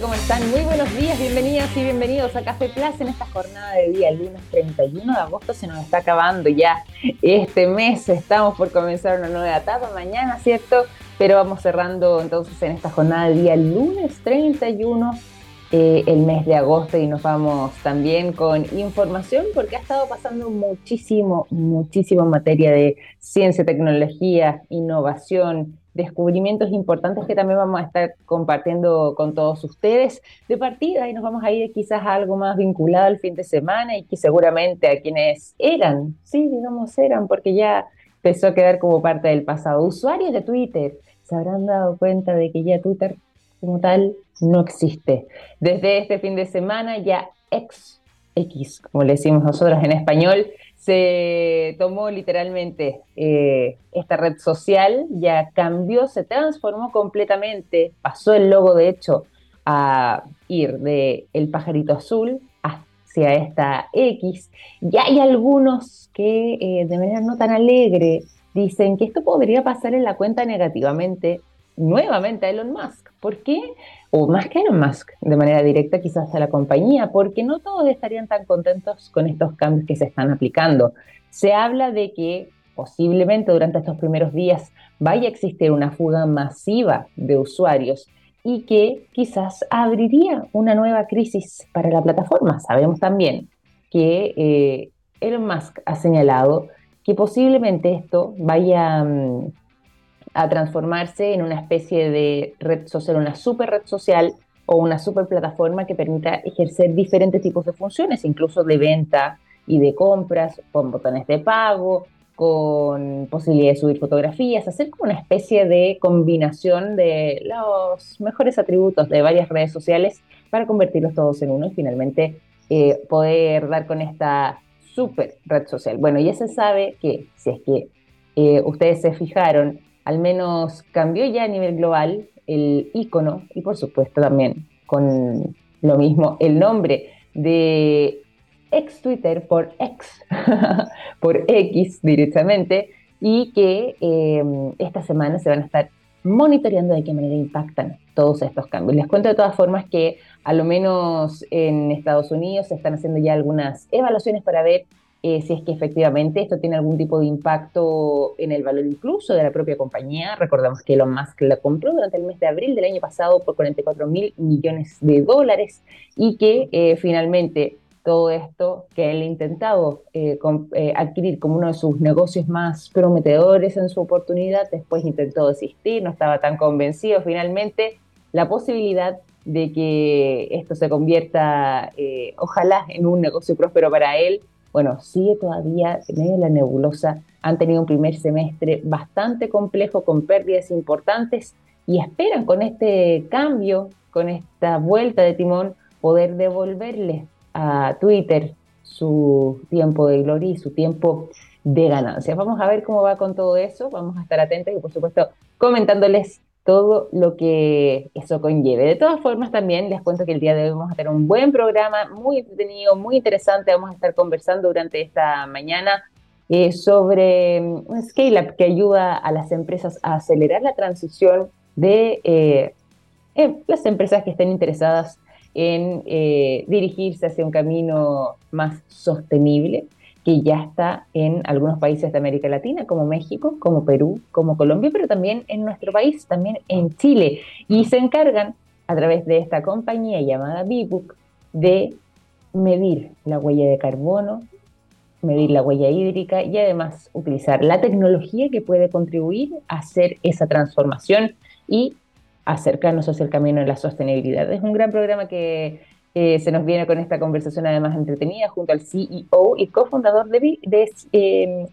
¿Cómo están? Muy buenos días, bienvenidas y bienvenidos a Café Plaza en esta jornada de día, el lunes 31 de agosto se nos está acabando ya este mes, estamos por comenzar una nueva etapa mañana, ¿cierto? Pero vamos cerrando entonces en esta jornada de día, lunes 31 eh, el mes de agosto y nos vamos también con información porque ha estado pasando muchísimo, muchísimo en materia de ciencia, tecnología, innovación, descubrimientos importantes que también vamos a estar compartiendo con todos ustedes de partida y nos vamos a ir quizás a algo más vinculado al fin de semana y que seguramente a quienes eran, sí, digamos eran, porque ya empezó a quedar como parte del pasado. Usuarios de Twitter se habrán dado cuenta de que ya Twitter como tal no existe. Desde este fin de semana ya X, X, como le decimos nosotros en español, se tomó literalmente eh, esta red social, ya cambió, se transformó completamente, pasó el logo de hecho a ir de el pajarito azul hacia esta X. Ya hay algunos que eh, de manera no tan alegre dicen que esto podría pasar en la cuenta negativamente nuevamente a Elon Musk. ¿Por qué? O más que Elon Musk, de manera directa quizás a la compañía, porque no todos estarían tan contentos con estos cambios que se están aplicando. Se habla de que posiblemente durante estos primeros días vaya a existir una fuga masiva de usuarios y que quizás abriría una nueva crisis para la plataforma. Sabemos también que eh, Elon Musk ha señalado que posiblemente esto vaya... Mm, a transformarse en una especie de red social, una super red social o una super plataforma que permita ejercer diferentes tipos de funciones, incluso de venta y de compras, con botones de pago, con posibilidad de subir fotografías, hacer como una especie de combinación de los mejores atributos de varias redes sociales para convertirlos todos en uno y finalmente eh, poder dar con esta super red social. Bueno, ya se sabe que si es que eh, ustedes se fijaron al menos cambió ya a nivel global el icono y por supuesto también con lo mismo el nombre de ex Twitter por X, por X directamente, y que em, esta semana se van a estar monitoreando de qué manera impactan todos estos cambios. Les cuento de todas formas que a lo menos en Estados Unidos se están haciendo ya algunas evaluaciones para ver eh, si es que efectivamente esto tiene algún tipo de impacto en el valor incluso de la propia compañía. Recordamos que Elon Musk la compró durante el mes de abril del año pasado por 44 mil millones de dólares y que eh, finalmente todo esto que él ha intentado eh, adquirir como uno de sus negocios más prometedores en su oportunidad, después intentó desistir, no estaba tan convencido. Finalmente, la posibilidad de que esto se convierta, ojalá, en un negocio próspero para él, bueno, sigue todavía en medio de la nebulosa. Han tenido un primer semestre bastante complejo con pérdidas importantes y esperan con este cambio, con esta vuelta de timón, poder devolverle a Twitter su tiempo de gloria y su tiempo de ganancia. Vamos a ver cómo va con todo eso, vamos a estar atentos y por supuesto comentándoles todo lo que eso conlleve. De todas formas, también les cuento que el día de hoy vamos a tener un buen programa, muy entretenido, muy interesante. Vamos a estar conversando durante esta mañana eh, sobre mm, un scale-up que ayuda a las empresas a acelerar la transición de eh, eh, las empresas que estén interesadas en dirigirse hacia un camino más sostenible que ya está en algunos países de América Latina, como México, como Perú, como Colombia, pero también en nuestro país, también en Chile. Y se encargan, a través de esta compañía llamada Bbook, de medir la huella de carbono, medir la huella hídrica y además utilizar la tecnología que puede contribuir a hacer esa transformación y acercarnos hacia el camino de la sostenibilidad. Es un gran programa que se nos viene con esta conversación además entretenida junto al CEO y cofundador de, de eh,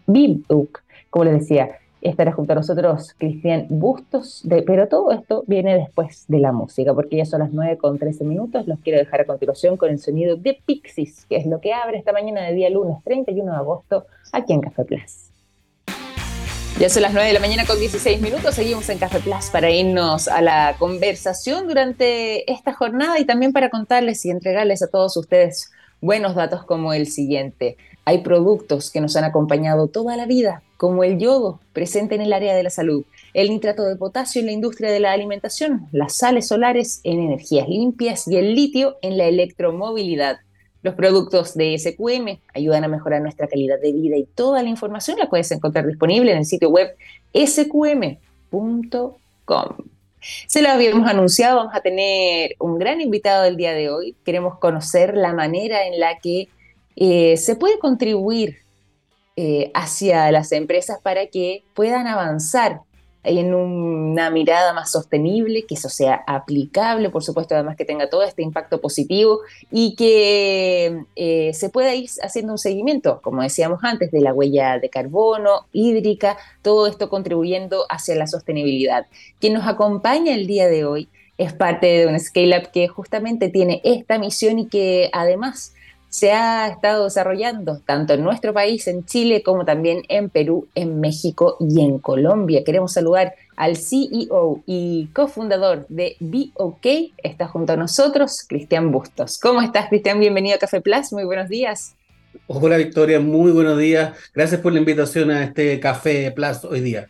Como les decía, estará junto a nosotros Cristian Bustos, de, pero todo esto viene después de la música, porque ya son las 9 con 13 minutos. Los quiero dejar a continuación con el sonido de Pixies, que es lo que abre esta mañana de día lunes 31 de agosto aquí en Café Plus. Ya son las 9 de la mañana con 16 minutos. Seguimos en Café Plus para irnos a la conversación durante esta jornada y también para contarles y entregarles a todos ustedes buenos datos como el siguiente. Hay productos que nos han acompañado toda la vida, como el yodo, presente en el área de la salud. el nitrato de potasio en la industria de la alimentación, las sales solares en energías limpias y el litio en la electromovilidad. Los productos de SQM ayudan a mejorar nuestra calidad de vida y toda la información la puedes encontrar disponible en el sitio web sqm.com. Se lo habíamos anunciado, vamos a tener un gran invitado el día de hoy. Queremos conocer la manera en la que eh, se puede contribuir eh, hacia las empresas para que puedan avanzar en una mirada más sostenible, que eso sea aplicable, por supuesto, además que tenga todo este impacto positivo y que eh, se pueda ir haciendo un seguimiento, como decíamos antes, de la huella de carbono, hídrica, todo esto contribuyendo hacia la sostenibilidad. Quien nos acompaña el día de hoy es parte de un Scale Up que justamente tiene esta misión y que además se ha estado desarrollando tanto en nuestro país, en Chile, como también en Perú, en México y en Colombia. Queremos saludar al CEO y cofundador de BOK. Está junto a nosotros, Cristian Bustos. ¿Cómo estás, Cristian? Bienvenido a Café Plus. Muy buenos días. Hola, Victoria. Muy buenos días. Gracias por la invitación a este Café Plus hoy día.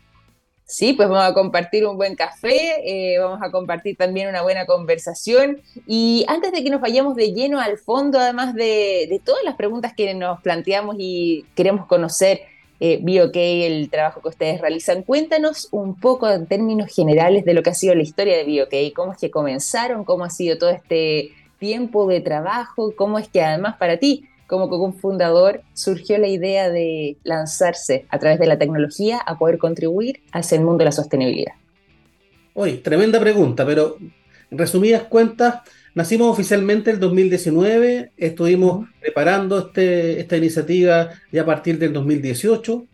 Sí, pues vamos a compartir un buen café, eh, vamos a compartir también una buena conversación. Y antes de que nos vayamos de lleno al fondo, además de, todas las preguntas que nos planteamos y queremos conocer, eh, el trabajo que ustedes realizan, cuéntanos un poco en términos generales de lo que ha sido la historia de BioK, cómo es que comenzaron, cómo ha sido todo este tiempo de trabajo, cómo es que además para ti como cofundador surgió la idea de lanzarse a través de la tecnología a poder contribuir hacia el mundo de la sostenibilidad? Hoy, tremenda pregunta, pero en resumidas cuentas, nacimos oficialmente el 2019, estuvimos preparando este, esta iniciativa ya a partir del 2018.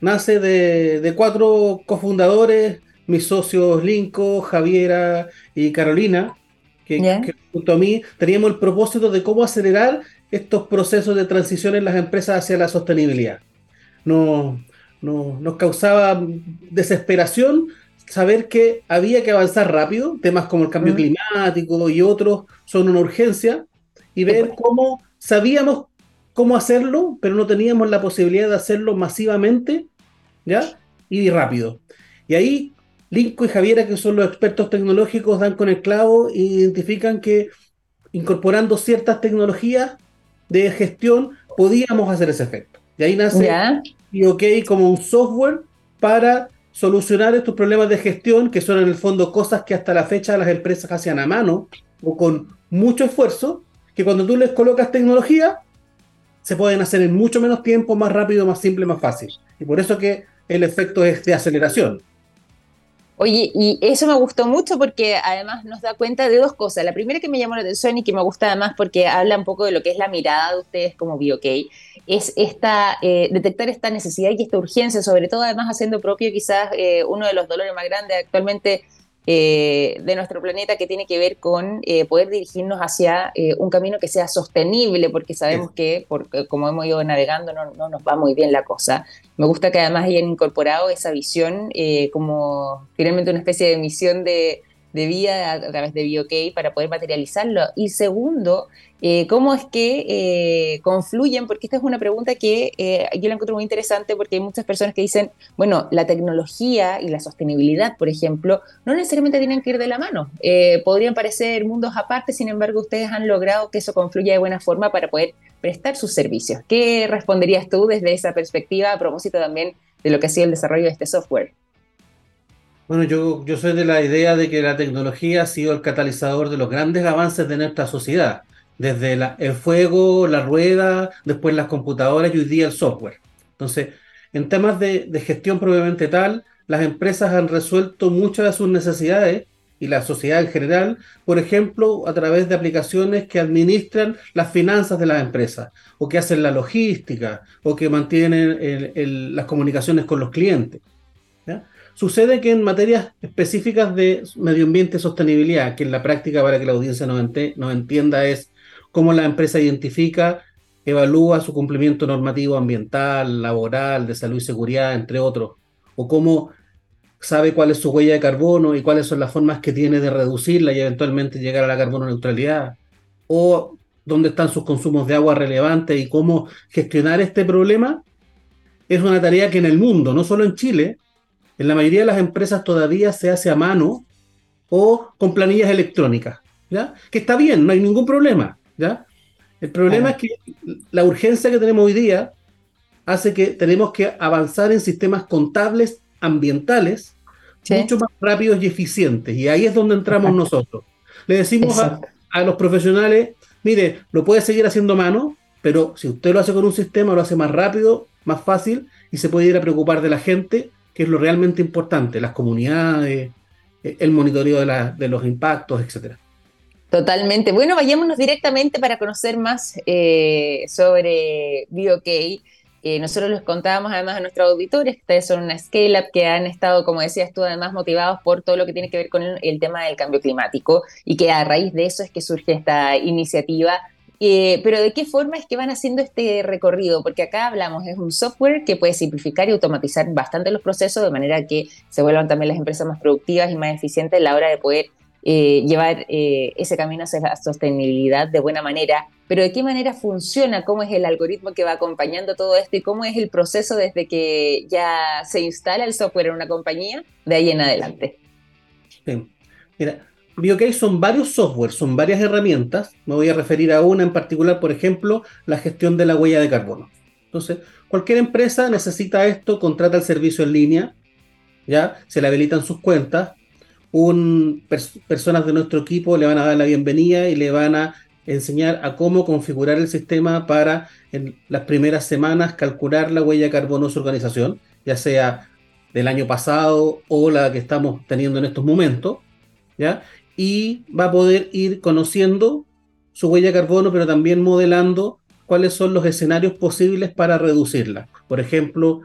Nace de, cuatro cofundadores, mis socios Linko, Javiera y Carolina, que, que, junto a mí teníamos el propósito de cómo acelerar estos procesos de transición en las empresas hacia la sostenibilidad. Nos, nos causaba desesperación saber que había que avanzar rápido, temas como el cambio climático y otros son una urgencia, y ver cómo sabíamos cómo hacerlo, pero no teníamos la posibilidad de hacerlo masivamente, ¿ya? Y rápido. Y ahí Linko y Javiera, que son los expertos tecnológicos, dan con el clavo e identifican que incorporando ciertas tecnologías de gestión podíamos hacer ese efecto. Y ahí nace OK como un software para solucionar estos problemas de gestión, que son en el fondo cosas que hasta la fecha las empresas hacían a mano o con mucho esfuerzo, que cuando tú les colocas tecnología, se pueden hacer en mucho menos tiempo, más rápido, más simple, más fácil. Y por eso que el efecto es de aceleración. Oye, y eso me gustó mucho porque además nos da cuenta de dos cosas. La primera que me llamó la atención y que me gusta además porque habla un poco de lo que es la mirada de ustedes como BioK, es esta, eh, detectar esta necesidad y esta urgencia, sobre todo además haciendo propio quizás eh, uno de los dolores más grandes actualmente eh, de nuestro planeta que tiene que ver con eh, poder dirigirnos hacia eh, un camino que sea sostenible, porque sabemos que, porque, como hemos ido navegando, no, no, nos va muy bien la cosa. Me gusta que además hayan incorporado esa visión como finalmente una especie de misión de, de vida a, través de BioK para poder materializarlo. Y segundo, eh, ¿cómo es que eh, confluyen? Porque esta es una pregunta que eh, yo la encuentro muy interesante porque hay muchas personas que dicen, bueno, la tecnología y la sostenibilidad, por ejemplo, no necesariamente tienen que ir de la mano. podrían parecer mundos aparte, sin embargo, ustedes han logrado que eso confluya de buena forma para poder prestar sus servicios. ¿Qué responderías tú desde esa perspectiva a propósito también de lo que ha sido el desarrollo de este software? Bueno, yo, soy de la idea de que la tecnología ha sido el catalizador de los grandes avances de nuestra sociedad, desde el fuego, la rueda, después las computadoras y hoy día el software. Entonces, en temas de, de gestión probablemente tal, las empresas han resuelto muchas de sus necesidades y la sociedad en general, por ejemplo, a través de aplicaciones que administran las finanzas de las empresas, o que hacen la logística, o que mantienen las comunicaciones con los clientes. Sucede que en materias específicas de medio ambiente y sostenibilidad, que en la práctica para que la audiencia nos, entienda es cómo la empresa identifica, evalúa su cumplimiento normativo ambiental, laboral, de salud y seguridad, entre otros, o cómo sabe cuál es su huella de carbono y cuáles son las formas que tiene de reducirla y eventualmente llegar a la carbono neutralidad, o dónde están sus consumos de agua relevantes y cómo gestionar este problema, es una tarea que en el mundo, no solo en Chile, En la mayoría de las empresas todavía se hace a mano o con planillas electrónicas, ¿ya? Que está bien, no hay ningún problema, ¿ya? El problema es que la urgencia que tenemos hoy día hace que tenemos que avanzar en sistemas contables ambientales mucho más rápidos y eficientes. Y ahí es donde entramos nosotros. Le decimos a, a, los profesionales, mire, lo puede seguir haciendo mano, pero si usted lo hace con un sistema, lo hace más rápido, más fácil y se puede ir a preocupar de la gente, que es lo realmente importante, las comunidades, eh, el monitoreo de, los impactos, etcétera. Totalmente. Bueno, vayámonos directamente para conocer más eh, sobre BioK. Eh, nosotros les contábamos además a nuestros auditores que ustedes son una scale-up que han estado, como decías tú, además motivados por todo lo que tiene que ver con el, tema del cambio climático y que a raíz de eso es que surge esta iniciativa. Eh, pero ¿de qué forma es que van haciendo este recorrido? Porque acá hablamos, es un software que puede simplificar y automatizar bastante los procesos de manera que se vuelvan también las empresas más productivas y más eficientes a la hora de poder eh, llevar eh, ese camino hacia la sostenibilidad de buena manera, pero de qué manera funciona, cómo es el algoritmo que va acompañando todo esto y cómo es el proceso desde que ya se instala el software en una compañía de ahí en adelante. Mira, BioCase son varios softwares, son varias herramientas. Me voy a referir a una en particular, por ejemplo, la gestión de la huella de carbono. Entonces, cualquier empresa necesita esto, contrata el servicio en línea, ya se le habilitan sus cuentas, un, personas de nuestro equipo le van a dar la bienvenida y le van a enseñar a cómo configurar el sistema para en las primeras semanas calcular la huella de carbono de su organización, ya sea del año pasado o la que estamos teniendo en estos momentos, ¿ya? Y va a poder ir conociendo su huella de carbono, pero también modelando cuáles son los escenarios posibles para reducirla. Por ejemplo,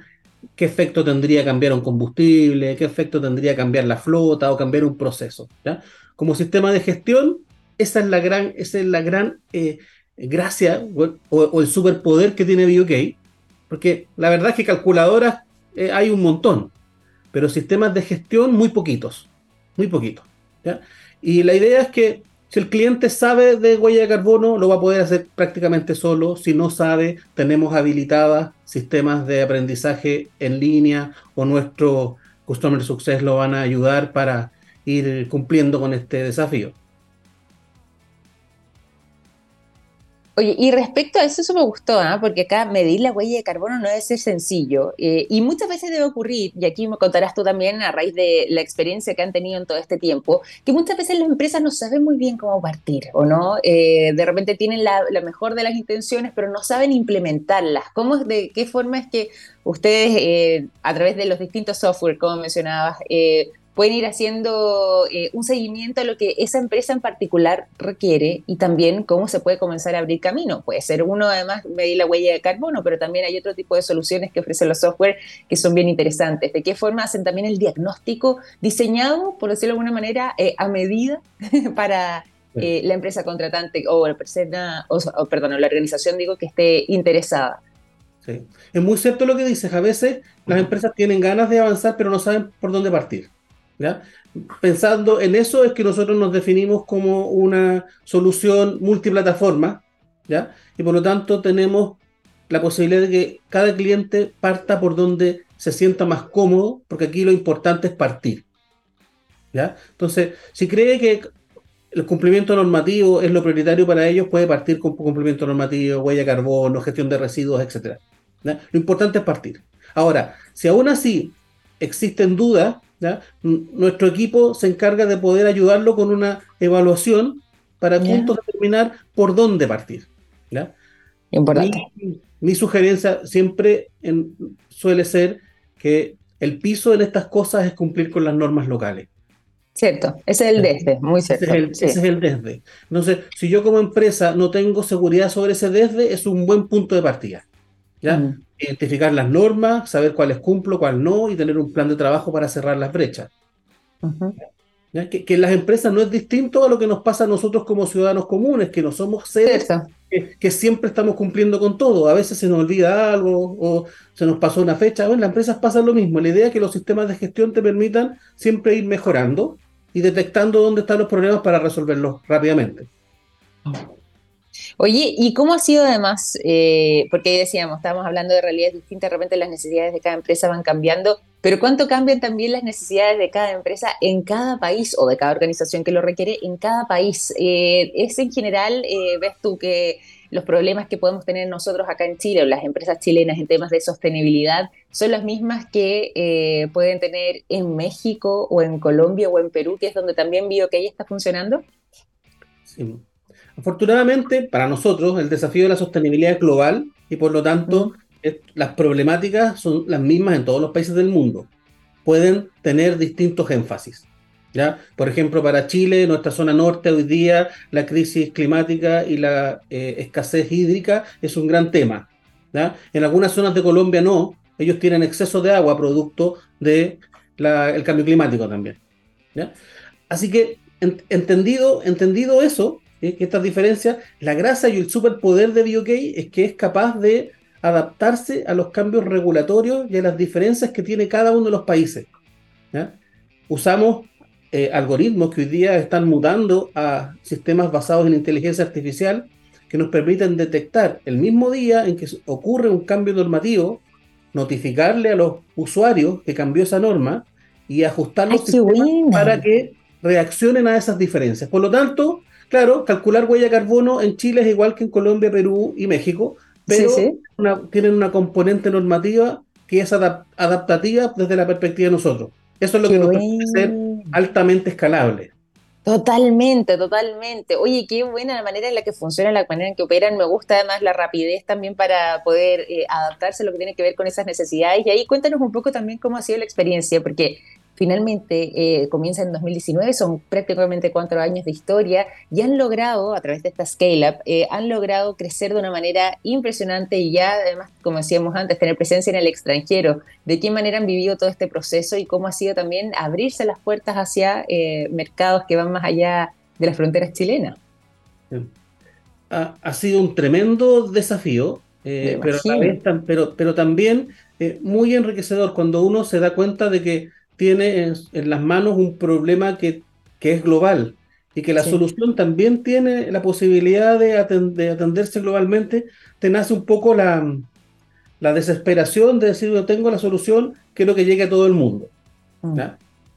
qué efecto tendría cambiar un combustible, qué efecto tendría cambiar la flota o cambiar un proceso. Como sistema de gestión, esa es la gran, esa es la gran eh, gracia o, el superpoder que tiene BioK, porque la verdad es que calculadoras eh, hay un montón, pero sistemas de gestión muy poquitos, muy poquitos. Y la idea es que si el cliente sabe de huella de carbono, lo va a poder hacer prácticamente solo. Si no sabe, tenemos habilitadas sistemas de aprendizaje en línea o nuestro Customer Success lo van a ayudar para ir cumpliendo con este desafío. Oye, y respecto a eso, eso me gustó, ¿ah? porque acá medir la huella de carbono no debe ser sencillo eh, y muchas veces debe ocurrir, y aquí me contarás tú también a raíz de la experiencia que han tenido en todo este tiempo, que muchas veces las empresas no saben muy bien cómo partir, ¿o no? Eh, de repente tienen la, mejor de las intenciones, pero no saben implementarlas. ¿Cómo, de qué forma es que ustedes, eh, a través de los distintos software, como mencionabas, pueden ir haciendo eh, un seguimiento a lo que esa empresa en particular requiere y también cómo se puede comenzar a abrir camino. Puede ser uno, además, medir la huella de carbono, pero también hay otro tipo de soluciones que ofrecen los software que son bien interesantes. ¿De qué forma hacen también el diagnóstico diseñado, por decirlo de alguna manera, eh, a medida para eh, la empresa contratante o la persona, o, perdón, la organización, digo, que esté interesada? Sí. Es muy cierto lo que dices. A veces las empresas tienen ganas de avanzar, pero no saben por dónde partir. Pensando en eso es que nosotros nos definimos como una solución multiplataforma, ¿ya? Y por lo tanto tenemos la posibilidad de que cada cliente parta por donde se sienta más cómodo, porque aquí lo importante es partir. ¿ya? Entonces, si cree que el cumplimiento normativo es lo prioritario para ellos, puede partir con cumplimiento normativo, huella de carbono, gestión de residuos, etc. Lo importante es partir. Ahora, si aún así existen dudas, nuestro equipo se encarga de poder ayudarlo con una evaluación para juntos determinar por dónde partir. Importante. Mi, sugerencia siempre suele ser que el piso en estas cosas es cumplir con las normas locales. Cierto, ese es el desde, muy cierto. Ese es el, desde. Entonces, si yo como empresa no tengo seguridad sobre ese desde, es un buen punto de partida. ¿Ya? identificar las normas, saber cuáles cumplo, cuáles no, y tener un plan de trabajo para cerrar las brechas. Que, en las empresas no es distinto a lo que nos pasa a nosotros como ciudadanos comunes, que no somos seres que, siempre estamos cumpliendo con todo. A veces se nos olvida algo o se nos pasó una fecha. Bueno, en las empresas pasa lo mismo. La idea es que los sistemas de gestión te permitan siempre ir mejorando y detectando dónde están los problemas para resolverlos rápidamente. Oye, ¿y cómo ha sido además? Eh, porque ahí decíamos, estábamos hablando de realidades distintas, de repente las necesidades de cada empresa van cambiando, pero ¿cuánto cambian también las necesidades de cada empresa en cada país o de cada organización que lo requiere en cada país? Eh, ¿Es en general, eh, ves tú que los problemas que podemos tener nosotros acá en Chile o las empresas chilenas en temas de sostenibilidad son las mismas que pueden tener en México o en Colombia o en Perú, que es donde también vio que ahí está funcionando? Sí. Afortunadamente, para nosotros, el desafío de la sostenibilidad es global y por lo tanto las problemáticas son las mismas en todos los países del mundo. Pueden tener distintos énfasis. ¿ya? Por ejemplo, para Chile, nuestra zona norte, hoy día la crisis climática y la eh, escasez hídrica es un gran tema. ¿ya? En algunas zonas de Colombia no, ellos tienen exceso de agua producto del el cambio climático también. ¿ya? Así que, entendido, entendido eso, que estas diferencias, la grasa y el superpoder de BioK es que es capaz de adaptarse a los cambios regulatorios y a las diferencias que tiene cada uno de los países. Usamos eh, algoritmos que hoy día están mudando a sistemas basados en inteligencia artificial que nos permiten detectar el mismo día en que ocurre un cambio normativo, notificarle a los usuarios que cambió esa norma y ajustar los para que reaccionen a esas diferencias. Por lo tanto, Claro, calcular huella de carbono en Chile es igual que en Colombia, Perú y México, pero tienen una componente normativa que es adaptativa desde la perspectiva de nosotros. Eso es lo que nos permite ser altamente escalable. Totalmente, totalmente. Oye, qué buena la manera en la que funciona, la manera en que operan. Me gusta además la rapidez también para poder eh, adaptarse a lo que tiene que ver con esas necesidades. Y ahí cuéntanos un poco también cómo ha sido la experiencia, porque finalmente eh, comienza en 2019, son prácticamente cuatro años de historia y han logrado, a través de esta scale-up, eh, han logrado crecer de una manera impresionante y ya además, como decíamos antes, tener presencia en el extranjero. ¿De qué manera han vivido todo este proceso y cómo ha sido también abrirse las puertas hacia eh, mercados que van más allá de las fronteras chilenas? Ha, sido un tremendo desafío, pero, pero, pero, también muy enriquecedor cuando uno se da cuenta de que tiene en, las manos un problema que, es global y que la solución también tiene la posibilidad de, atenderse globalmente, te nace un poco la, la, desesperación de decir yo tengo la solución, quiero que llegue a todo el mundo. Mm.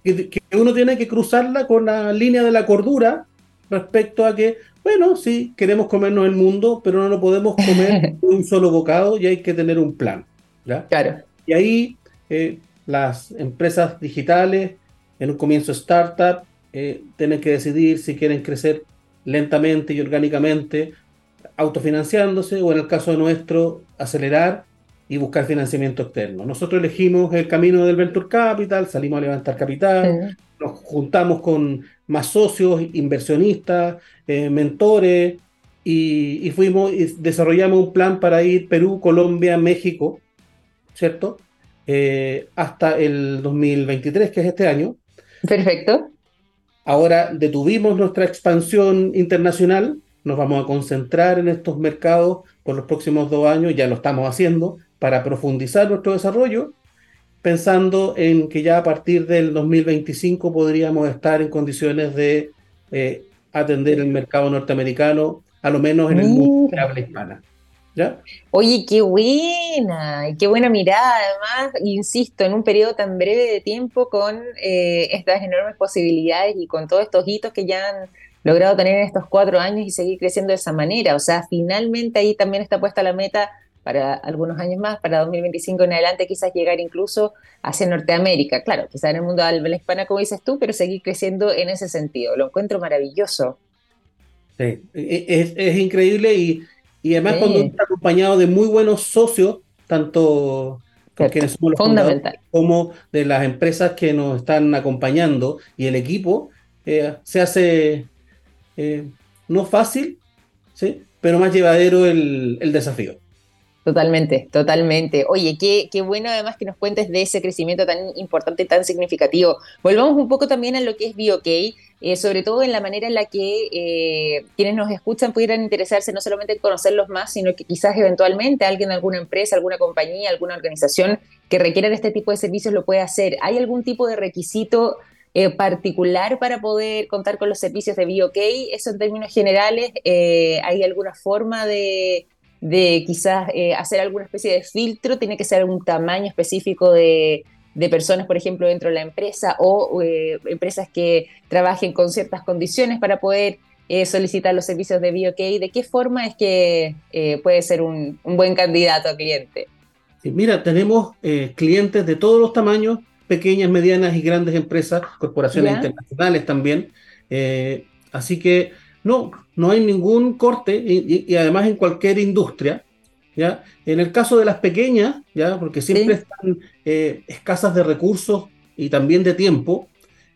Que, uno tiene que cruzarla con la línea de la cordura respecto a que, bueno, sí, queremos comernos el mundo, pero no lo podemos comer un solo bocado y hay que tener un plan. Claro. Y ahí eh, las empresas digitales, en un comienzo startup, eh, tienen que decidir si quieren crecer lentamente y orgánicamente, autofinanciándose, o en el caso de nuestro, acelerar y buscar financiamiento externo. Nosotros elegimos el camino del Venture Capital, salimos a levantar capital, nos juntamos con más socios, inversionistas, eh, mentores, y, y, fuimos y desarrollamos un plan para ir Perú, Colombia, México, ¿cierto? Eh, hasta el 2023, que es este año. Perfecto. Ahora detuvimos nuestra expansión internacional, nos vamos a concentrar en estos mercados por los próximos dos años, ya lo estamos haciendo, para profundizar nuestro desarrollo, pensando en que ya a partir del 2025 podríamos estar en condiciones de eh, atender el mercado norteamericano, a lo menos en el mundo de habla hispana. Oye, qué buena, qué buena mirada, además, insisto, en un periodo tan breve de tiempo con eh, estas enormes posibilidades y con todos estos hitos que ya han logrado tener en estos cuatro años y seguir creciendo de esa manera. O sea, finalmente ahí también está puesta la meta para algunos años más, para 2025 en adelante, quizás llegar incluso hacia Norteamérica. Claro, quizás en el mundo de la hispana, como dices tú, pero seguir creciendo en ese sentido. Lo encuentro maravilloso. Sí, e, es, es increíble y y además cuando está acompañado de muy buenos socios, tanto con quienes somos los como de las empresas que nos están acompañando y el equipo, eh, se hace eh, no fácil, ¿sí? pero más llevadero el, el desafío. Totalmente, totalmente. Oye, qué, qué bueno además que nos cuentes de ese crecimiento tan importante, tan significativo. Volvamos un poco también a lo que es BioK, eh, sobre todo en la manera en la que eh, quienes nos escuchan pudieran interesarse no solamente en conocerlos más, sino que quizás eventualmente alguien, alguna empresa, alguna compañía, alguna organización que requiera este tipo de servicios lo puede hacer. ¿Hay algún tipo de requisito eh, particular para poder contar con los servicios de BioK? Eso en términos generales, ¿hay alguna forma de, quizás eh, hacer alguna especie de filtro? ¿Tiene que ser un tamaño específico de, personas, por ejemplo, dentro de la empresa o empresas que trabajen con ciertas condiciones para poder solicitar los servicios de BioK? ¿De qué forma es que puede ser un, buen candidato a cliente? mira, tenemos clientes de todos los tamaños pequeñas, medianas y grandes empresas, corporaciones internacionales también. Eh, así que no, no hay ningún corte y, además en cualquier industria. ¿Ya? En el caso de las pequeñas, ¿ya? porque siempre están eh, escasas de recursos y también de tiempo,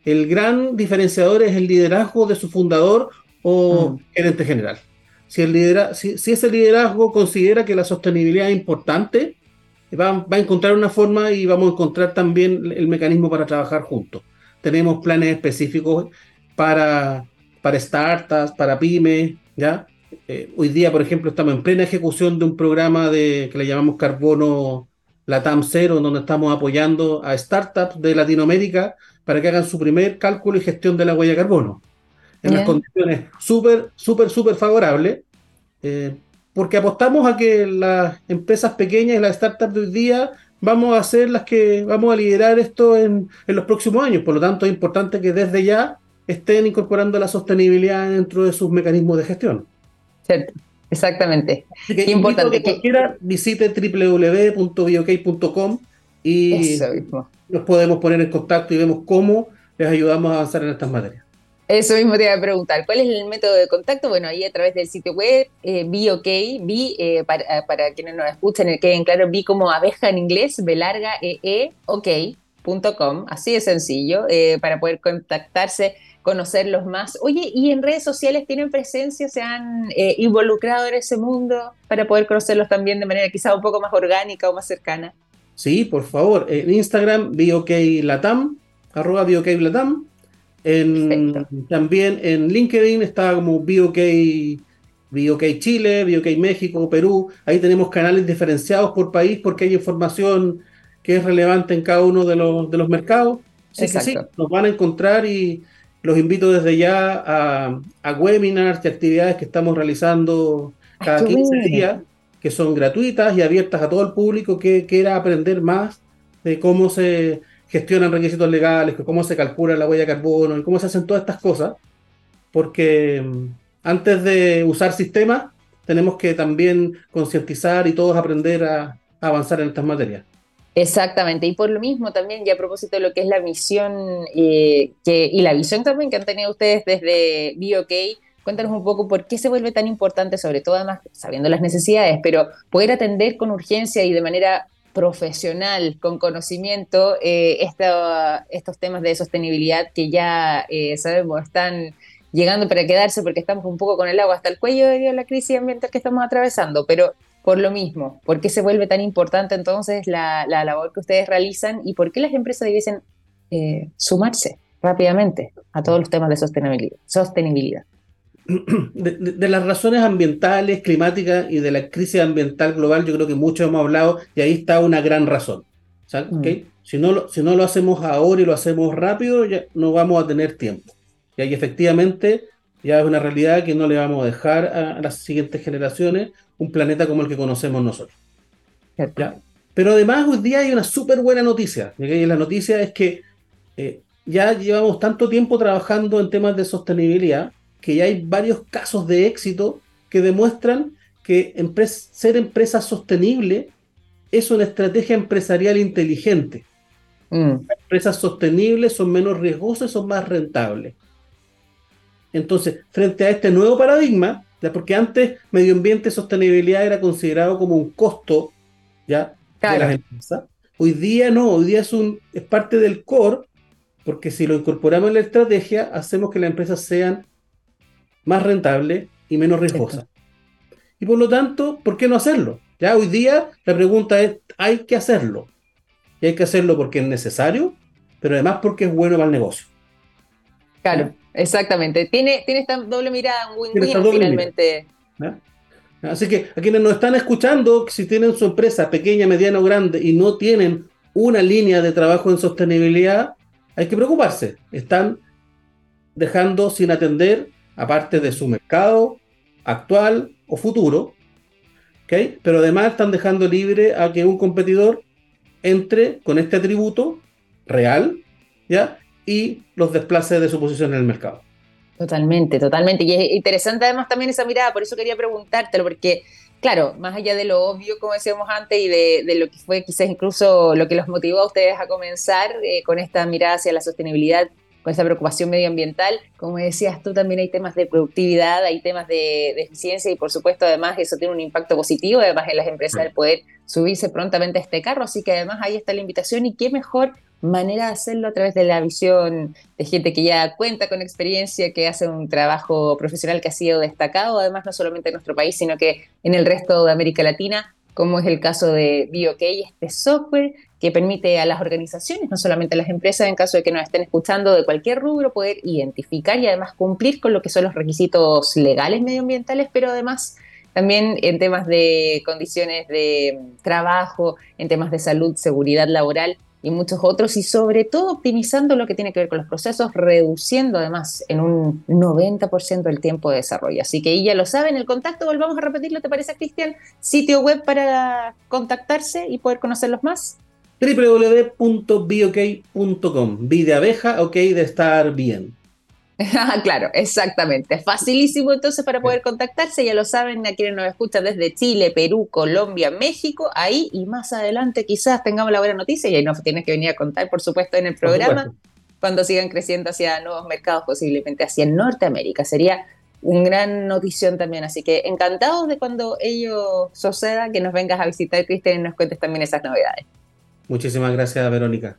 el gran diferenciador es el liderazgo de su fundador o mm. gerente general. Si, el si, si, ese liderazgo considera que la sostenibilidad es importante, va, a encontrar una forma y vamos a encontrar también el mecanismo para trabajar juntos. Tenemos planes específicos para, para startups, para pymes, ¿ya? Eh, hoy día, por ejemplo, estamos en plena ejecución de un programa de, que le llamamos Carbono Latam Cero, donde estamos apoyando a startups de Latinoamérica para que hagan su primer cálculo y gestión de la huella de carbono. En las condiciones súper, súper, súper favorables. Eh, porque apostamos a que las empresas pequeñas y las startups de hoy día vamos a ser las que vamos a liderar esto en, los próximos años. Por lo tanto, es importante que desde ya estén incorporando la sostenibilidad dentro de sus mecanismos de gestión. Cierto, exactamente. Qué importante que cualquiera visite www.biok.com y nos podemos poner en contacto y vemos cómo les ayudamos a avanzar en estas materias. Eso mismo te iba a preguntar. ¿Cuál es el método de contacto? Bueno, ahí a través del sitio web, eh, BOK, B, eh, para, para, quienes nos escuchan, queden claro, B como abeja en inglés, B larga, E, E, OK.com, así de sencillo, eh, para poder contactarse, conocerlos más. Oye, ¿y en redes sociales tienen presencia, se han eh, involucrado en ese mundo para poder conocerlos también de manera quizá un poco más orgánica o más cercana? Sí, por favor. En Instagram, BOK Latam, arroba BOK Latam también en LinkedIn está como BOK, BOK Chile, BOK México, Perú. Ahí tenemos canales diferenciados por país porque hay información que es relevante en cada uno de los, de los mercados. Sí, que sí, nos van a encontrar y los invito desde ya a, a webinars y actividades que estamos realizando cada 15 días, que son gratuitas y abiertas a todo el público que quiera aprender más de cómo se gestionan requisitos legales, cómo se calcula la huella de carbono y cómo se hacen todas estas cosas, porque mm, antes de usar sistemas tenemos que también concientizar y todos aprender a, avanzar en estas materias. Exactamente, y por lo mismo también, ya a propósito de lo que es la misión eh, y la visión también que han tenido ustedes desde BioK, cuéntanos un poco por qué se vuelve tan importante, sobre todo además sabiendo las necesidades, pero poder atender con urgencia y de manera profesional con conocimiento eh, estos temas de sostenibilidad que ya eh, sabemos están llegando para quedarse porque estamos un poco con el agua hasta el cuello debido a la crisis ambiental que estamos atravesando, pero por lo mismo, ¿por qué se vuelve tan importante entonces la, labor que ustedes realizan y por qué las empresas debiesen eh, sumarse rápidamente a todos los temas de sostenibilidad? sostenibilidad? de, las razones ambientales, climáticas y de la crisis ambiental global, yo creo que mucho hemos hablado y ahí está una gran razón. Mm. Si, no lo, si no lo hacemos ahora y lo hacemos rápido, ya no vamos a tener tiempo. Y ahí efectivamente ya es una realidad que no le vamos a dejar a, las siguientes generaciones un planeta como el que conocemos nosotros. Pero además hoy día hay una súper buena noticia. Y la noticia es que eh, ya llevamos tanto tiempo trabajando en temas de sostenibilidad que ya hay varios casos de éxito que demuestran que ser empresa sostenible es una estrategia empresarial inteligente. Mm. empresas sostenibles son menos riesgosas y son más rentables. Entonces, frente a este nuevo paradigma, ¿ya? porque antes medio ambiente y sostenibilidad era considerado como un costo ¿ya? de las empresas, hoy día no, hoy día es, un, es parte del core, porque si lo incorporamos en la estrategia, hacemos que las empresas sean más rentable y menos riesgosa. Y por lo tanto, ¿por qué no hacerlo? Ya hoy día la pregunta es, hay que hacerlo. Y hay que hacerlo porque es necesario, pero además porque es bueno para el negocio. Claro, exactamente. Tiene, tiene esta doble mirada, un win-win finalmente. Así que a quienes nos están escuchando, si tienen su empresa pequeña, mediana o grande y no tienen una línea de trabajo en sostenibilidad, hay que preocuparse. Están dejando sin atender, aparte de su mercado actual o futuro, ¿okay? pero además están dejando libre a que un competidor entre con este atributo real ¿ya? Y los desplace de su posición en el mercado. Totalmente, totalmente. Y es interesante además también esa mirada, por eso quería preguntártelo, porque claro, más allá de lo obvio, como decíamos antes, y de, lo que fue quizás incluso lo que los motivó a ustedes a comenzar eh, con esta mirada hacia la sostenibilidad, con esa preocupación medioambiental, como decías tú, también hay temas de productividad, hay temas de, eficiencia y por supuesto además eso tiene un impacto positivo, además en las empresas el poder subirse prontamente a este carro, así que además ahí está la invitación y qué mejor manera de hacerlo a través de la visión de gente que ya cuenta con experiencia, que hace un trabajo profesional que ha sido destacado, además no solamente en nuestro país, sino que en el resto de América Latina, como es el caso de BioK, este software que permite a las organizaciones, no solamente a las empresas, en caso de que nos estén escuchando de cualquier rubro, poder identificar y además cumplir con lo que son los requisitos legales medioambientales, pero además también en temas de condiciones de trabajo, en temas de salud, seguridad laboral y muchos otros, y sobre todo optimizando lo que tiene que ver con los procesos, reduciendo además en un 90% el tiempo de desarrollo. Así que ya lo saben, el contacto, volvamos a repetirlo, ¿te parece, Cristian? Sitio web para contactarse y poder conocerlos más www.biok.com. Vi de abeja, ok, de estar bien. claro, exactamente. Facilísimo entonces para poder contactarse, ya lo saben, a quienes nos escuchan desde Chile, Perú, Colombia, México, ahí y más adelante quizás tengamos la buena noticia y ahí nos tienes que venir a contar, por supuesto, en el programa, cuando sigan creciendo hacia nuevos mercados, posiblemente hacia Norteamérica. Sería un gran notición también, así que encantados de cuando ello suceda, que nos vengas a visitar, Cristian, y nos cuentes también esas novedades. Muchísimas gracias, Verónica.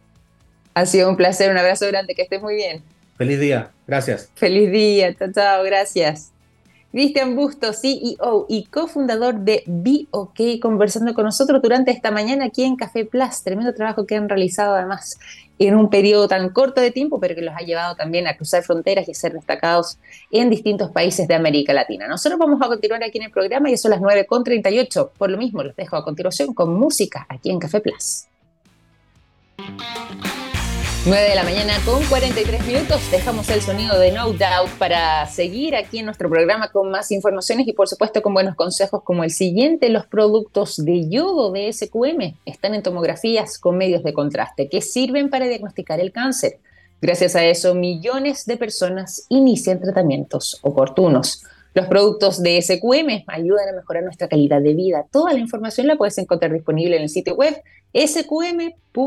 Ha sido un placer, un abrazo grande, que estés muy bien. Feliz día, gracias. Feliz día, chao, chao, gracias. Cristian Busto, CEO y cofundador de BeOK, conversando con nosotros durante esta mañana aquí en Café Plus. Tremendo trabajo que han realizado además en un periodo tan corto de tiempo, pero que los ha llevado también a cruzar fronteras y a ser destacados en distintos países de América Latina. Nosotros vamos a continuar aquí en el programa y son las 9.38. Por lo mismo, los dejo a continuación con música aquí en Café Plus. 9 de la mañana con 43 minutos. Dejamos el sonido de No Doubt para seguir aquí en nuestro programa con más informaciones y por supuesto con buenos consejos como el siguiente. Los productos de yodo de SQM están en tomografías con medios de contraste que sirven para diagnosticar el cáncer. Gracias a eso, millones de personas inician tratamientos oportunos. Los productos de SQM ayudan a mejorar nuestra calidad de vida. Toda la información la puedes encontrar disponible en el sitio web sqm.com.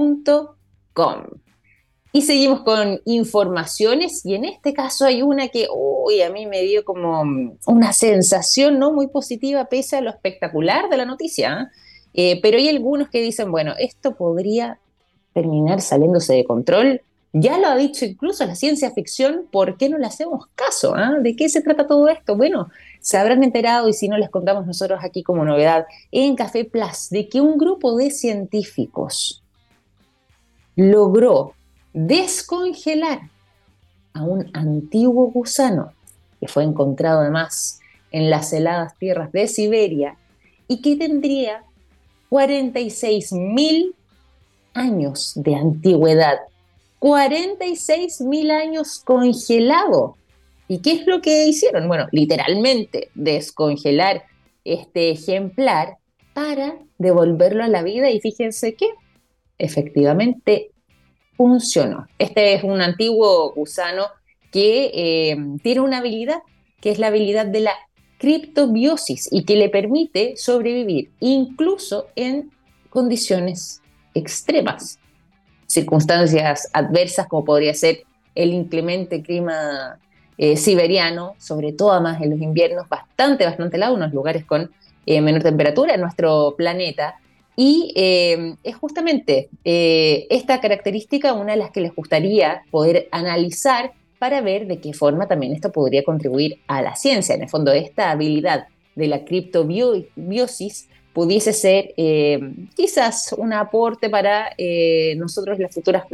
Y seguimos con informaciones y en este caso hay una que uy, a mí me dio como una sensación no muy positiva pese a lo espectacular de la noticia. ¿eh? Eh, pero hay algunos que dicen, bueno, esto podría terminar saliéndose de control. Ya lo ha dicho incluso la ciencia ficción, ¿por qué no le hacemos caso? ¿ah? ¿De qué se trata todo esto? Bueno, se habrán enterado, y si no les contamos nosotros aquí como novedad, en Café Plus, de que un grupo de científicos logró descongelar a un antiguo gusano que fue encontrado además en las heladas tierras de Siberia y que tendría 46 mil años de antigüedad. 46 mil años congelado. ¿Y qué es lo que hicieron? Bueno, literalmente descongelar este ejemplar para devolverlo a la vida y fíjense que efectivamente funcionó. Este es un antiguo gusano que eh, tiene una habilidad, que es la habilidad de la criptobiosis y que le permite sobrevivir incluso en condiciones extremas, circunstancias adversas como podría ser el inclemente clima eh, siberiano, sobre todo además en los inviernos bastante, bastante helados, unos lugares con eh, menor temperatura en nuestro planeta, y eh, es justamente eh, esta característica una de las que les gustaría poder analizar para ver de qué forma también esto podría contribuir a la ciencia. En el fondo, esta habilidad de la criptobiosis pudiese ser eh, quizás un aporte para nosotros las futuras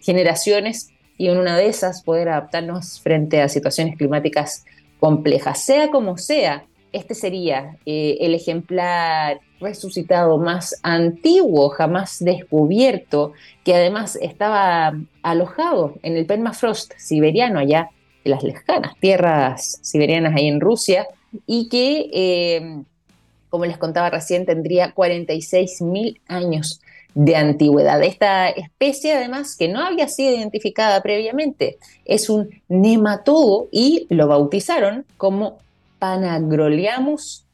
generaciones y en una de esas poder adaptarnos frente a situaciones climáticas complejas. Sea como sea, este sería el ejemplar resucitado más antiguo, jamás descubierto, que además estaba alojado en el permafrost siberiano, allá en las lejanas tierras siberianas ahí en Rusia, y que, eh, como les contaba recién, tendría 46.000 años de antigüedad. Esta especie, además, que no había sido identificada previamente, es un nematodo y lo bautizaron como Panagroliamus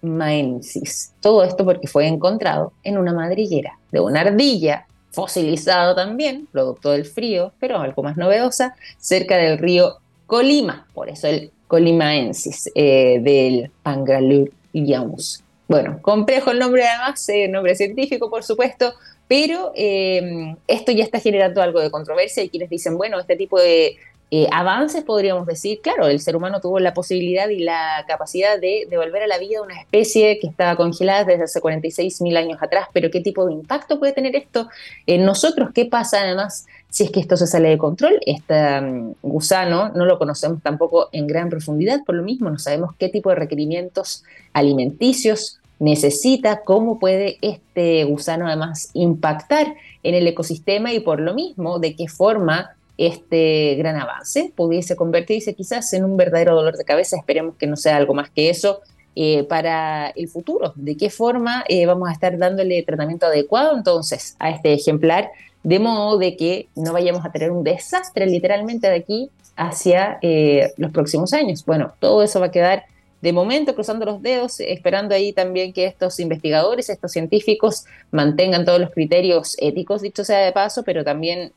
polymaensis. Todo esto porque fue encontrado en una madriguera de una ardilla, fosilizado también, producto del frío, pero algo más novedosa, cerca del río Colima, por eso el colimaensis eh, del Panagroliamus. Bueno, complejo el nombre además, eh, nombre científico por supuesto, pero eh, esto ya está generando algo de controversia y quienes dicen, bueno, este tipo de eh, avances podríamos decir, claro, el ser humano tuvo la posibilidad y la capacidad de devolver a la vida una especie que estaba congelada desde hace 46 mil años atrás, pero ¿qué tipo de impacto puede tener esto en nosotros? ¿Qué pasa además si es que esto se sale de control? Este mm, gusano no lo conocemos tampoco en gran profundidad, por lo mismo no sabemos qué tipo de requerimientos alimenticios necesita, cómo puede este gusano además impactar en el ecosistema y por lo mismo de qué forma este gran avance pudiese convertirse quizás en un verdadero dolor de cabeza. Esperemos que no sea algo más que eso eh, para el futuro. ¿De qué forma eh, vamos a estar dándole tratamiento adecuado entonces a este ejemplar? De modo de que no vayamos a tener un desastre literalmente de aquí hacia eh, los próximos años. Bueno, todo eso va a quedar de momento cruzando los dedos, esperando ahí también que estos investigadores, estos científicos mantengan todos los criterios éticos, dicho sea de paso, pero también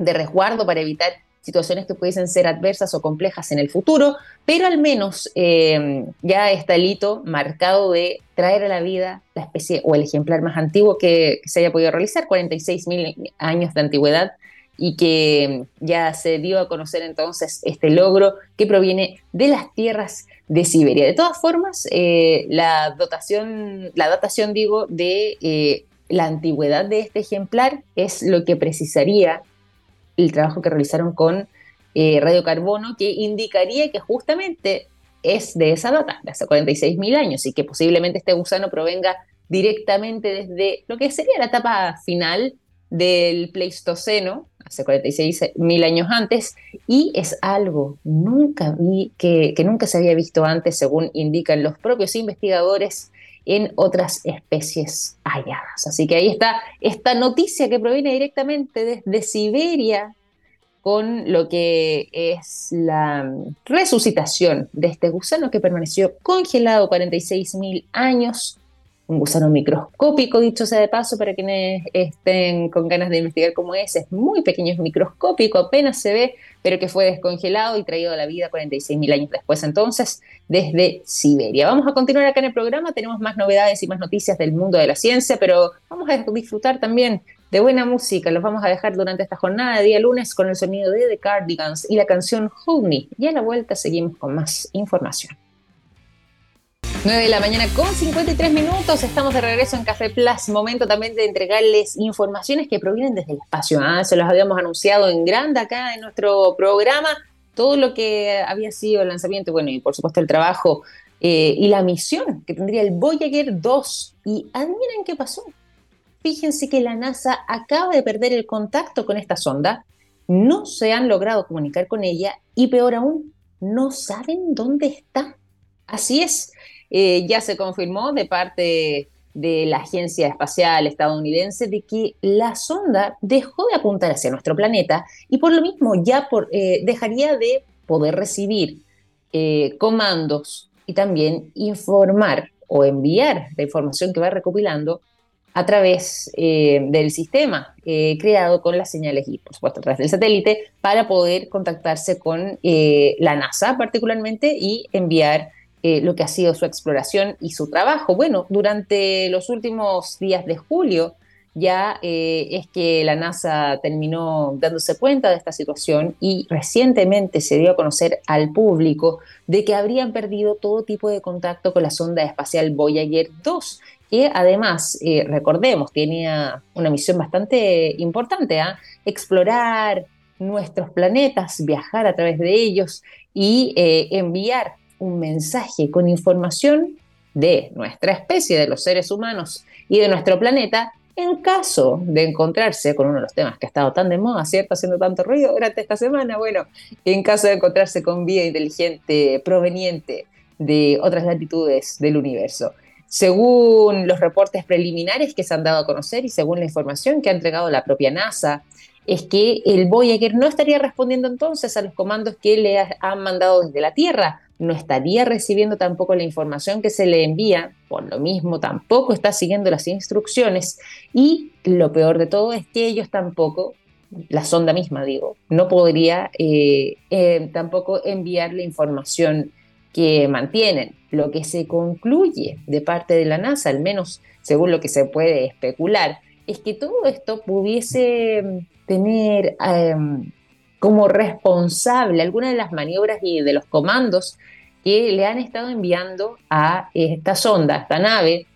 de resguardo para evitar situaciones que pudiesen ser adversas o complejas en el futuro, pero al menos eh, ya está el hito marcado de traer a la vida la especie o el ejemplar más antiguo que, se haya podido realizar, 46 mil años de antigüedad, y que ya se dio a conocer entonces este logro que proviene de las tierras de Siberia. De todas formas, eh, la dotación, la datación, digo, de eh, la antigüedad de este ejemplar es lo que precisaría el trabajo que realizaron con eh, radiocarbono, que indicaría que justamente es de esa data, de hace 46.000 años, y que posiblemente este gusano provenga directamente desde lo que sería la etapa final del Pleistoceno, hace 46 mil años antes, y es algo nunca que, nunca se había visto antes, según indican los propios investigadores, en otras especies halladas. Así que ahí está esta noticia que proviene directamente desde Siberia con lo que es la resucitación de este gusano que permaneció congelado 46 mil años un gusano microscópico, dicho sea de paso, para quienes estén con ganas de investigar cómo es, es muy pequeño, es microscópico, apenas se ve, pero que fue descongelado y traído a la vida 46.000 años después, entonces, desde Siberia. Vamos a continuar acá en el programa, tenemos más novedades y más noticias del mundo de la ciencia, pero vamos a disfrutar también de buena música. Los vamos a dejar durante esta jornada de día lunes con el sonido de The Cardigans y la canción Hold Me. Y a la vuelta seguimos con más información. 9 de la mañana con 53 minutos, estamos de regreso en Café Plus, momento también de entregarles informaciones que provienen desde el espacio. ¿ah? Se los habíamos anunciado en grande acá en nuestro programa, todo lo que había sido el lanzamiento, bueno, y por supuesto el trabajo eh, y la misión que tendría el Voyager 2. Y admiren qué pasó. Fíjense que la NASA acaba de perder el contacto con esta sonda, no se han logrado comunicar con ella y peor aún, no saben dónde está. Así es, eh, ya se confirmó de parte de la Agencia Espacial Estadounidense de que la sonda dejó de apuntar hacia nuestro planeta y por lo mismo ya eh, dejaría de poder recibir eh, comandos y también informar o enviar la información que va recopilando a través del sistema creado con las señales y por supuesto a través del satélite para poder contactarse con la NASA particularmente y enviar eh, lo que ha sido su exploración y su trabajo. Bueno, durante los últimos días de julio ya eh, es que la NASA terminó dándose cuenta de esta situación y recientemente se dio a conocer al público de que habrían perdido todo tipo de contacto con la sonda espacial Voyager 2, que además, eh, recordemos, tenía una misión bastante importante, ¿ah? explorar nuestros planetas, viajar a través de ellos y enviar un mensaje con información de nuestra especie, de los seres humanos y de nuestro planeta, en caso de encontrarse con uno de los temas que ha estado tan de moda, ¿cierto? Haciendo tanto ruido durante esta semana, bueno, en caso de encontrarse con vida inteligente proveniente de otras latitudes del universo. Según los reportes preliminares que se han dado a conocer y según la información que ha entregado la propia NASA, es que el Voyager no estaría respondiendo entonces a los comandos que le han mandado desde la Tierra, no estaría recibiendo tampoco la información que se le envía, por lo mismo tampoco está siguiendo las instrucciones y lo peor de todo es que ellos tampoco, la sonda misma digo, no podría eh, eh, tampoco enviar la información que mantienen. Lo que se concluye de parte de la NASA, al menos según lo que se puede especular, es que todo esto pudiese tener em, como responsable algunas de las maniobras y de los comandos que le han estado enviando a esta sonda, a esta nave,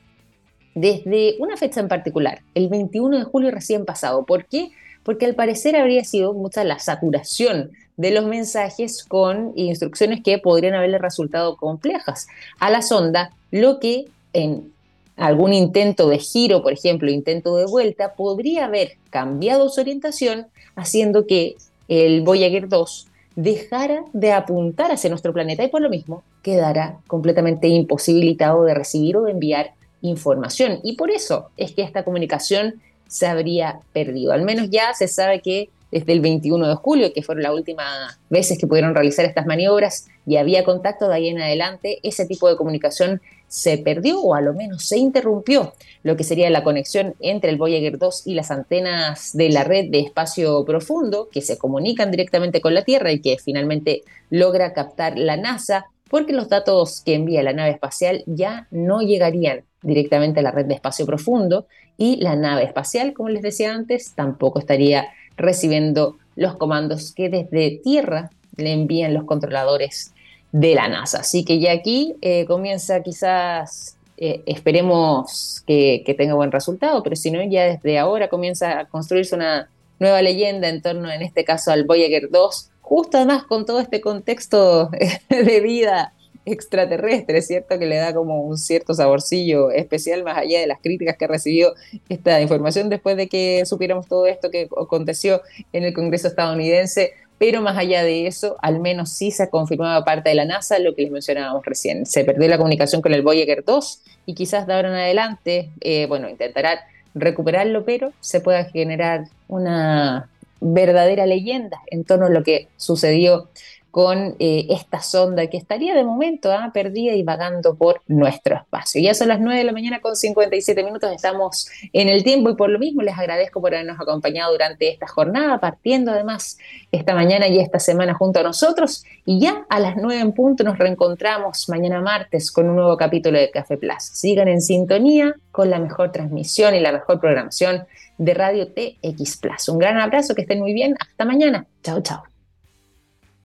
desde una fecha en particular, el 21 de julio recién pasado. ¿Por qué? Porque al parecer habría sido mucha la saturación de los mensajes con instrucciones que podrían haberle resultado complejas a la sonda, lo que en algún intento de giro, por ejemplo, intento de vuelta, podría haber cambiado su orientación, haciendo que el Voyager 2 dejara de apuntar hacia nuestro planeta y por lo mismo quedara completamente imposibilitado de recibir o de enviar información. Y por eso es que esta comunicación se habría perdido. Al menos ya se sabe que desde el 21 de julio, que fueron las últimas veces que pudieron realizar estas maniobras y había contacto de ahí en adelante, ese tipo de comunicación se perdió o a lo menos se interrumpió lo que sería la conexión entre el Voyager 2 y las antenas de la red de espacio profundo que se comunican directamente con la Tierra y que finalmente logra captar la NASA porque los datos que envía la nave espacial ya no llegarían directamente a la red de espacio profundo y la nave espacial, como les decía antes, tampoco estaría recibiendo los comandos que desde Tierra le envían los controladores de la NASA. Así que ya aquí eh, comienza quizás, eh, esperemos que, tenga buen resultado, pero si no, ya desde ahora comienza a construirse una nueva leyenda en torno, en este caso, al Voyager 2, justo además con todo este contexto de vida extraterrestre, ¿cierto? Que le da como un cierto saborcillo especial más allá de las críticas que ha recibido esta información después de que supiéramos todo esto que aconteció en el Congreso estadounidense pero más allá de eso, al menos sí se ha confirmado parte de la NASA lo que les mencionábamos recién. Se perdió la comunicación con el Voyager 2 y quizás de ahora en adelante, eh, bueno, intentará recuperarlo, pero se pueda generar una verdadera leyenda en torno a lo que sucedió con eh, esta sonda que estaría de momento ¿ah? perdida y vagando por nuestro espacio. Ya son las 9 de la mañana con 57 minutos, estamos en el tiempo y por lo mismo les agradezco por habernos acompañado durante esta jornada, partiendo además esta mañana y esta semana junto a nosotros. Y ya a las 9 en punto nos reencontramos mañana martes con un nuevo capítulo de Café Plus. Sigan en sintonía con la mejor transmisión y la mejor programación de Radio TX Plus. Un gran abrazo, que estén muy bien. Hasta mañana. Chao, chao.